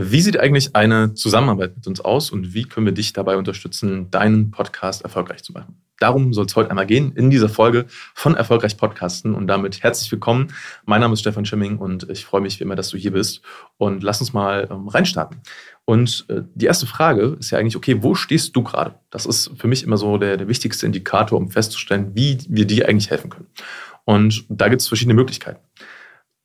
Wie sieht eigentlich eine Zusammenarbeit mit uns aus und wie können wir dich dabei unterstützen, deinen Podcast erfolgreich zu machen? Darum soll es heute einmal gehen in dieser Folge von Erfolgreich Podcasten und damit herzlich willkommen. Mein Name ist Stefan Schimming und ich freue mich wie immer, dass du hier bist und lass uns mal ähm, reinstarten. Und äh, die erste Frage ist ja eigentlich, okay, wo stehst du gerade? Das ist für mich immer so der, der wichtigste Indikator, um festzustellen, wie wir dir eigentlich helfen können. Und da gibt es verschiedene Möglichkeiten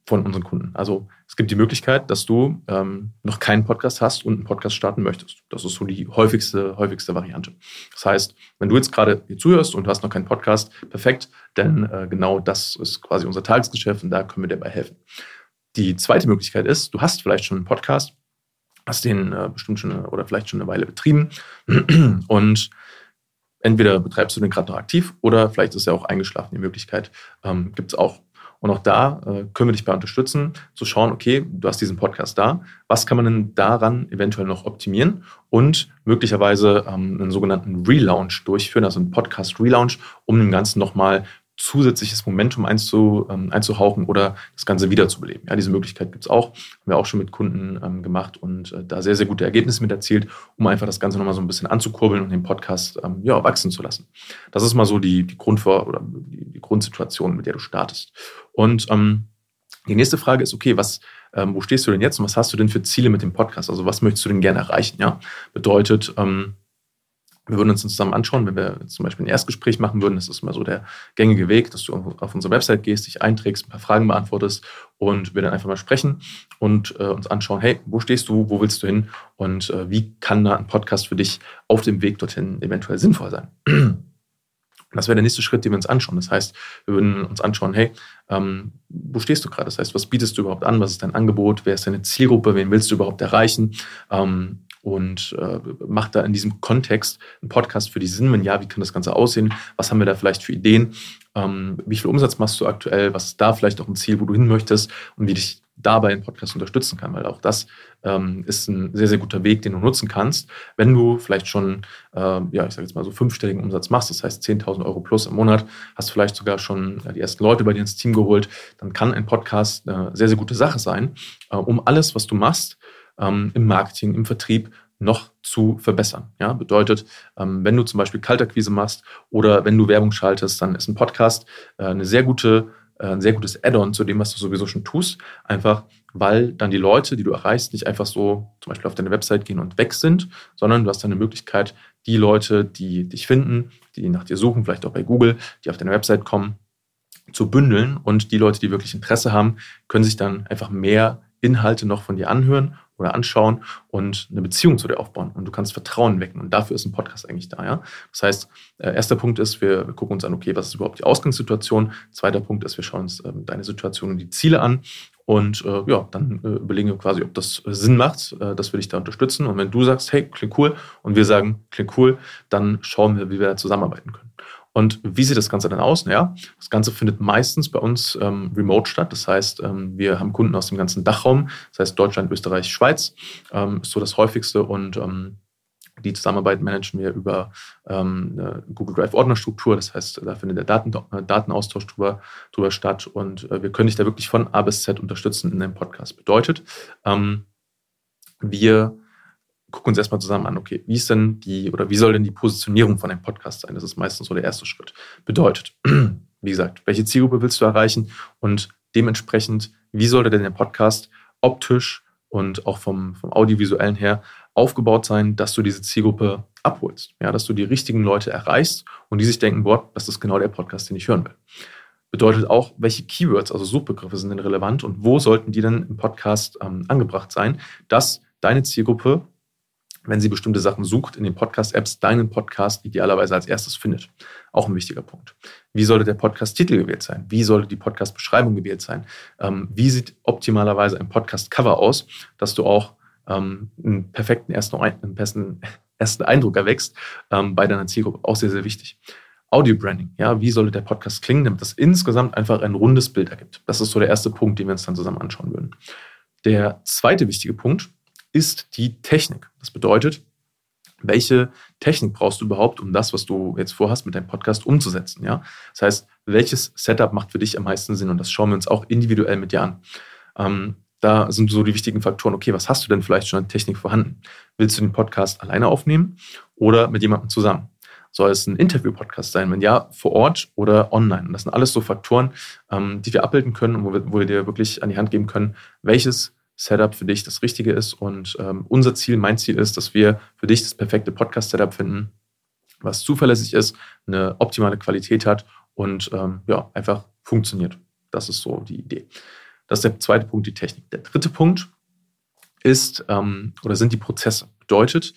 von unseren Kunden. Also es gibt die Möglichkeit, dass du ähm, noch keinen Podcast hast und einen Podcast starten möchtest. Das ist so die häufigste, häufigste Variante. Das heißt, wenn du jetzt gerade hier zuhörst und du hast noch keinen Podcast, perfekt, denn äh, genau das ist quasi unser Tagesgeschäft und da können wir dir dabei helfen. Die zweite Möglichkeit ist, du hast vielleicht schon einen Podcast, hast den äh, bestimmt schon oder vielleicht schon eine Weile betrieben und entweder betreibst du den gerade noch aktiv oder vielleicht ist er auch eingeschlafen. Die Möglichkeit ähm, gibt es auch. Und auch da äh, können wir dich bei unterstützen, zu schauen, okay, du hast diesen Podcast da, was kann man denn daran eventuell noch optimieren und möglicherweise ähm, einen sogenannten Relaunch durchführen, also einen Podcast-Relaunch, um dem Ganzen nochmal zusätzliches Momentum einzu, ähm, einzuhauchen oder das Ganze wiederzubeleben. Ja, diese Möglichkeit gibt es auch. Haben wir auch schon mit Kunden ähm, gemacht und äh, da sehr, sehr gute Ergebnisse mit erzielt, um einfach das Ganze nochmal so ein bisschen anzukurbeln und den Podcast ähm, ja, wachsen zu lassen. Das ist mal so die, die, Grundvor oder die, die Grundsituation, mit der du startest. Und ähm, die nächste Frage ist, okay, was, ähm, wo stehst du denn jetzt und was hast du denn für Ziele mit dem Podcast? Also was möchtest du denn gerne erreichen? Ja, bedeutet, ähm, wir würden uns zusammen anschauen, wenn wir zum Beispiel ein Erstgespräch machen würden. Das ist immer so der gängige Weg, dass du auf unsere Website gehst, dich einträgst, ein paar Fragen beantwortest und wir dann einfach mal sprechen und äh, uns anschauen, hey, wo stehst du, wo willst du hin und äh, wie kann da ein Podcast für dich auf dem Weg dorthin eventuell sinnvoll sein. Das wäre der nächste Schritt, den wir uns anschauen. Das heißt, wir würden uns anschauen, hey, ähm, wo stehst du gerade? Das heißt, was bietest du überhaupt an? Was ist dein Angebot? Wer ist deine Zielgruppe? Wen willst du überhaupt erreichen? Ähm, und äh, macht da in diesem Kontext einen Podcast für die Sinn. Wenn ja, wie kann das Ganze aussehen? Was haben wir da vielleicht für Ideen? Ähm, wie viel Umsatz machst du aktuell? Was ist da vielleicht auch ein Ziel, wo du hin möchtest? Und wie dich dabei ein Podcast unterstützen kann, weil auch das ähm, ist ein sehr, sehr guter Weg, den du nutzen kannst, wenn du vielleicht schon, äh, ja, ich sage jetzt mal so fünfstelligen Umsatz machst, das heißt 10.000 Euro plus im Monat, hast vielleicht sogar schon die ersten Leute bei dir ins Team geholt, dann kann ein Podcast eine sehr, sehr gute Sache sein, äh, um alles, was du machst, ähm, im Marketing, im Vertrieb noch zu verbessern. Ja, bedeutet, ähm, wenn du zum Beispiel Kaltakquise machst oder wenn du Werbung schaltest, dann ist ein Podcast äh, eine sehr gute, äh, ein sehr gutes Add-on zu dem, was du sowieso schon tust. Einfach, weil dann die Leute, die du erreichst, nicht einfach so zum Beispiel auf deine Website gehen und weg sind, sondern du hast dann eine Möglichkeit, die Leute, die dich finden, die nach dir suchen, vielleicht auch bei Google, die auf deine Website kommen, zu bündeln und die Leute, die wirklich Interesse haben, können sich dann einfach mehr Inhalte noch von dir anhören oder anschauen und eine Beziehung zu dir aufbauen. Und du kannst Vertrauen wecken. Und dafür ist ein Podcast eigentlich da. Ja? Das heißt, äh, erster Punkt ist, wir, gucken uns an, okay, was ist überhaupt die Ausgangssituation? Zweiter Punkt ist, wir schauen uns ähm, deine Situation und die Ziele an. Und äh, ja, dann äh, überlegen wir quasi, ob das Sinn macht, äh, dass wir dich da unterstützen. Und wenn du sagst, hey, klingt cool, und wir sagen, klingt cool, dann schauen wir, wie wir da zusammenarbeiten können. Und wie sieht das Ganze dann aus? Ja, das Ganze findet meistens bei uns ähm, remote statt. Das heißt, ähm, wir haben Kunden aus dem ganzen Dachraum, das heißt Deutschland, Österreich, Schweiz, ähm, ist so das häufigste und ähm, die Zusammenarbeit managen wir über ähm, Google Drive Ordnerstruktur. Das heißt, da findet der Daten, äh, Datenaustausch drüber, drüber statt und äh, wir können dich da wirklich von A bis Z unterstützen in dem Podcast. Bedeutet, ähm, wir gucken uns erstmal zusammen an, okay, wie ist denn die oder wie soll denn die Positionierung von einem Podcast sein? Das ist meistens so der erste Schritt. Bedeutet, wie gesagt, welche Zielgruppe willst du erreichen und dementsprechend, wie sollte denn der Podcast optisch und auch vom, vom audiovisuellen her aufgebaut sein, dass du diese Zielgruppe abholst, ja, dass du die richtigen Leute erreichst und die sich denken, boah, das ist genau der Podcast, den ich hören will. Bedeutet auch, welche Keywords, also Suchbegriffe sind denn relevant und wo sollten die denn im Podcast ähm, angebracht sein, dass deine Zielgruppe wenn sie bestimmte Sachen sucht in den Podcast-Apps, deinen Podcast idealerweise als erstes findet. Auch ein wichtiger Punkt. Wie sollte der Podcast-Titel gewählt sein? Wie sollte die Podcast-Beschreibung gewählt sein? Ähm, wie sieht optimalerweise ein Podcast-Cover aus, dass du auch ähm, einen perfekten ersten, einen besten ersten Eindruck erwächst ähm, bei deiner Zielgruppe? Auch sehr, sehr wichtig. Audio-Branding, ja, wie sollte der Podcast klingen, damit das insgesamt einfach ein rundes Bild ergibt? Das ist so der erste Punkt, den wir uns dann zusammen anschauen würden. Der zweite wichtige Punkt ist die Technik. Das bedeutet, welche Technik brauchst du überhaupt, um das, was du jetzt vorhast, mit deinem Podcast umzusetzen? Ja? Das heißt, welches Setup macht für dich am meisten Sinn? Und das schauen wir uns auch individuell mit dir an. Ähm, da sind so die wichtigen Faktoren, okay, was hast du denn vielleicht schon an Technik vorhanden? Willst du den Podcast alleine aufnehmen oder mit jemandem zusammen? Soll es ein Interview-Podcast sein? Wenn ja, vor Ort oder online? Und das sind alles so Faktoren, ähm, die wir abbilden können und wo wir, wo wir dir wirklich an die Hand geben können, welches Setup für dich das Richtige ist. Und ähm, unser Ziel, mein Ziel ist, dass wir für dich das perfekte Podcast-Setup finden, was zuverlässig ist, eine optimale Qualität hat und ähm, ja, einfach funktioniert. Das ist so die Idee. Das ist der zweite Punkt, die Technik. Der dritte Punkt ist ähm, oder sind die Prozesse. Bedeutet,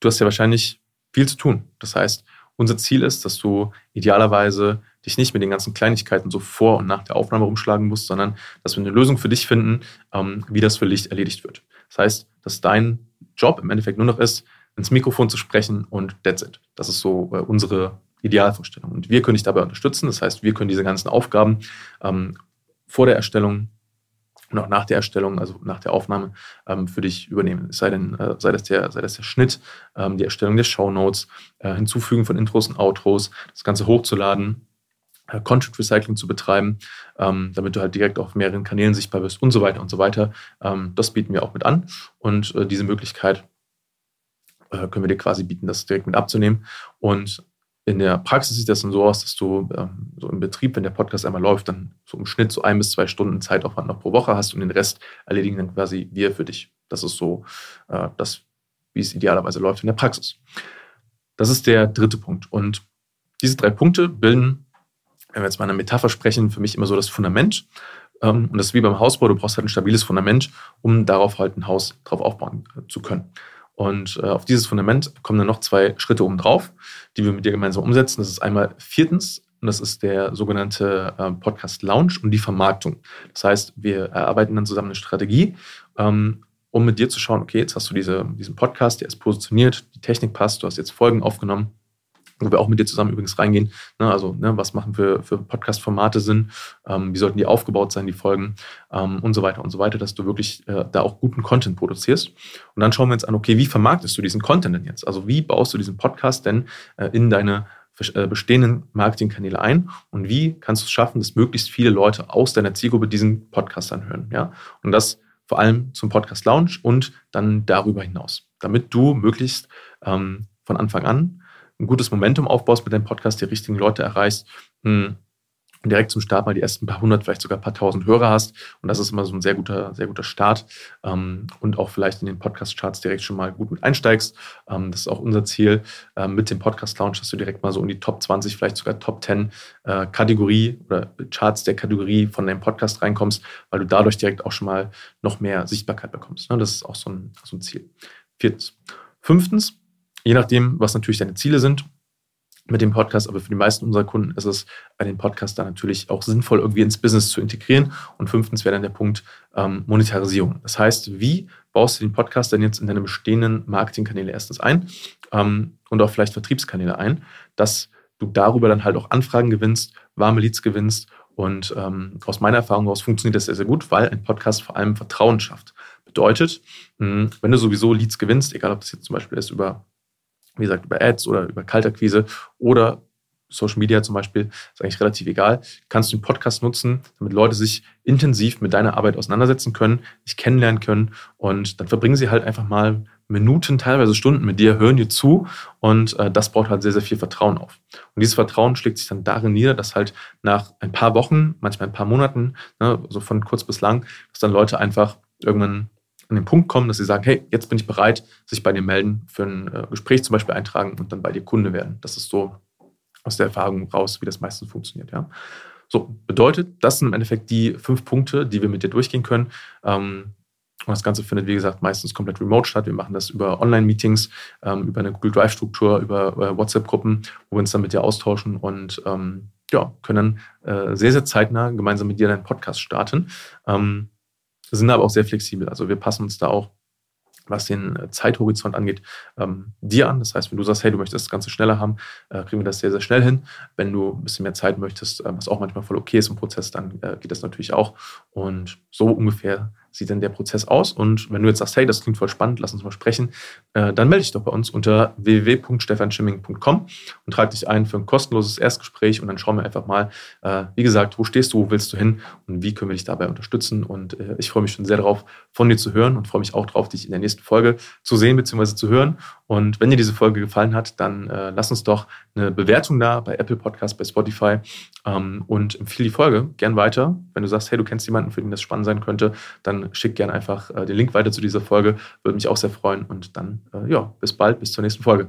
du hast ja wahrscheinlich viel zu tun. Das heißt, unser Ziel ist, dass du idealerweise dich nicht mit den ganzen Kleinigkeiten so vor und nach der Aufnahme rumschlagen musst, sondern dass wir eine Lösung für dich finden, ähm, wie das für dich erledigt wird. Das heißt, dass dein Job im Endeffekt nur noch ist, ins Mikrofon zu sprechen und that's it. Das ist so äh, unsere Idealvorstellung. Und wir können dich dabei unterstützen. Das heißt, wir können diese ganzen Aufgaben ähm, vor der Erstellung und auch nach der Erstellung, also nach der Aufnahme, ähm, für dich übernehmen. sei denn, äh, sei das der, sei das der Schnitt, ähm, die Erstellung der Show Notes, äh, Hinzufügen von Intros und Outros, das Ganze hochzuladen, äh, Content Recycling zu betreiben, ähm, damit du halt direkt auf mehreren Kanälen sichtbar bist und so weiter und so weiter. Ähm, das bieten wir auch mit an und äh, diese Möglichkeit äh, können wir dir quasi bieten, das direkt mit abzunehmen. Und in der Praxis sieht das dann so aus, dass du ähm, so im Betrieb, wenn der Podcast einmal läuft, dann so im Schnitt so ein bis zwei Stunden Zeitaufwand noch pro Woche hast und den Rest erledigen dann quasi wir für dich. Das ist so äh, das, wie es idealerweise läuft in der Praxis. Das ist der dritte Punkt. Und diese drei Punkte bilden, wenn wir jetzt mal eine Metapher sprechen, für mich immer so das Fundament. Ähm, und das ist wie beim Hausbau, du brauchst halt ein stabiles Fundament, um darauf halt ein Haus drauf aufbauen äh, zu können. Und äh, auf dieses Fundament kommen dann noch zwei Schritte oben drauf, die wir mit dir gemeinsam umsetzen. Das ist einmal viertens, und das ist der sogenannte äh, Podcast Lounge und die Vermarktung. Das heißt, wir erarbeiten dann zusammen eine Strategie, ähm, um mit dir zu schauen, okay, jetzt hast du diese, diesen Podcast, der ist positioniert, die Technik passt, du hast jetzt Folgen aufgenommen wo wir auch mit dir zusammen übrigens reingehen. Ne, also, ne, was machen für, für Podcast-Formate Sinn? Ähm, wie sollten die aufgebaut sein, die Folgen? Ähm, und so weiter und so weiter, dass du wirklich äh, da auch guten Content produzierst. Und dann schauen wir uns an, okay, wie vermarktest du diesen Content denn jetzt? Also, wie baust du diesen Podcast denn äh, in deine äh, bestehenden Marketingkanäle ein und wie kannst du es schaffen, dass möglichst viele Leute aus deiner Zielgruppe diesen Podcast anhören? Ja? Und das vor allem zum Podcast Lounge und dann darüber hinaus, damit du möglichst ähm, von Anfang an ein gutes Momentum aufbaust mit deinem Podcast, die richtigen Leute erreichst, hm, und direkt zum Start mal die ersten paar hundert, vielleicht sogar paar tausend Hörer hast. Und das ist immer so ein sehr guter, sehr guter Start. Ähm, und auch vielleicht in den Podcast-Charts direkt schon mal gut mit einsteigst. Ähm, das ist auch unser Ziel ähm, mit dem Podcast-Launch, dass du direkt mal so in die Top 20, vielleicht sogar Top 10 äh, Kategorie oder Charts der Kategorie von deinem Podcast reinkommst, weil du dadurch direkt auch schon mal noch mehr Sichtbarkeit bekommst. Ne? Das ist auch so ein, so ein Ziel. Viertens. Fünftens, Je nachdem, was natürlich deine Ziele sind mit dem Podcast, aber für die meisten unserer Kunden ist es bei den Podcast dann natürlich auch sinnvoll, irgendwie ins Business zu integrieren. Und fünftens wäre dann der Punkt ähm, Monetarisierung. Das heißt, wie baust du den Podcast denn jetzt in deine bestehenden Marketingkanäle erstens ein ähm, und auch vielleicht Vertriebskanäle ein, dass du darüber dann halt auch Anfragen gewinnst, warme Leads gewinnst und ähm, aus meiner Erfahrung heraus funktioniert das sehr, sehr gut, weil ein Podcast vor allem Vertrauen schafft. Bedeutet, wenn du sowieso Leads gewinnst, egal ob das jetzt zum Beispiel ist über wie gesagt, über Ads oder über Kaltakquise oder Social Media zum Beispiel, ist eigentlich relativ egal. Kannst du den Podcast nutzen, damit Leute sich intensiv mit deiner Arbeit auseinandersetzen können, dich kennenlernen können und dann verbringen sie halt einfach mal Minuten, teilweise Stunden mit dir, hören dir zu und äh, das baut halt sehr, sehr viel Vertrauen auf. Und dieses Vertrauen schlägt sich dann darin nieder, dass halt nach ein paar Wochen, manchmal ein paar Monaten, ne, so von kurz bis lang, dass dann Leute einfach irgendwann an den Punkt kommen, dass sie sagen, hey, jetzt bin ich bereit, sich bei dir melden, für ein äh, Gespräch zum Beispiel eintragen und dann bei dir Kunde werden. Das ist so aus der Erfahrung raus, wie das meistens funktioniert. Ja. So, bedeutet, das sind im Endeffekt die fünf Punkte, die wir mit dir durchgehen können. Ähm, und das Ganze findet, wie gesagt, meistens komplett remote statt. Wir machen das über Online-Meetings, ähm, über eine Google Drive-Struktur, über äh, WhatsApp-Gruppen, wo wir uns dann mit dir austauschen und ähm, ja, können dann äh, sehr, sehr zeitnah gemeinsam mit dir deinen Podcast starten. Ähm, sind aber auch sehr flexibel. Also wir passen uns da auch, was den äh, Zeithorizont angeht, ähm, dir an. Das heißt, wenn du sagst, hey, du möchtest das Ganze schneller haben, äh, kriegen wir das sehr, sehr schnell hin. Wenn du ein bisschen mehr Zeit möchtest, äh, was auch manchmal voll okay ist im Prozess, dann äh, geht das natürlich auch. Und so ungefähr sieht denn der Prozess aus? Und wenn du jetzt sagst, hey, das klingt voll spannend, lass uns mal sprechen, äh, dann melde dich doch bei uns unter www.stefanschimming.com und trag dich ein für ein kostenloses Erstgespräch und dann schauen wir einfach mal, äh, wie gesagt, wo stehst du, wo willst du hin und wie können wir dich dabei unterstützen. Und äh, ich freue mich schon sehr darauf, von dir zu hören und freue mich auch darauf, dich in der nächsten Folge zu sehen bzw. zu hören. Und wenn dir diese Folge gefallen hat, dann äh, lass uns doch eine Bewertung da bei Apple Podcast, bei Spotify ähm, und empfehle die Folge gern weiter. Wenn du sagst, hey, du kennst jemanden, für den das spannend sein könnte, dann schick gern einfach äh, den Link weiter zu dieser Folge. Würde mich auch sehr freuen. Und dann, äh, ja, bis bald, bis zur nächsten Folge.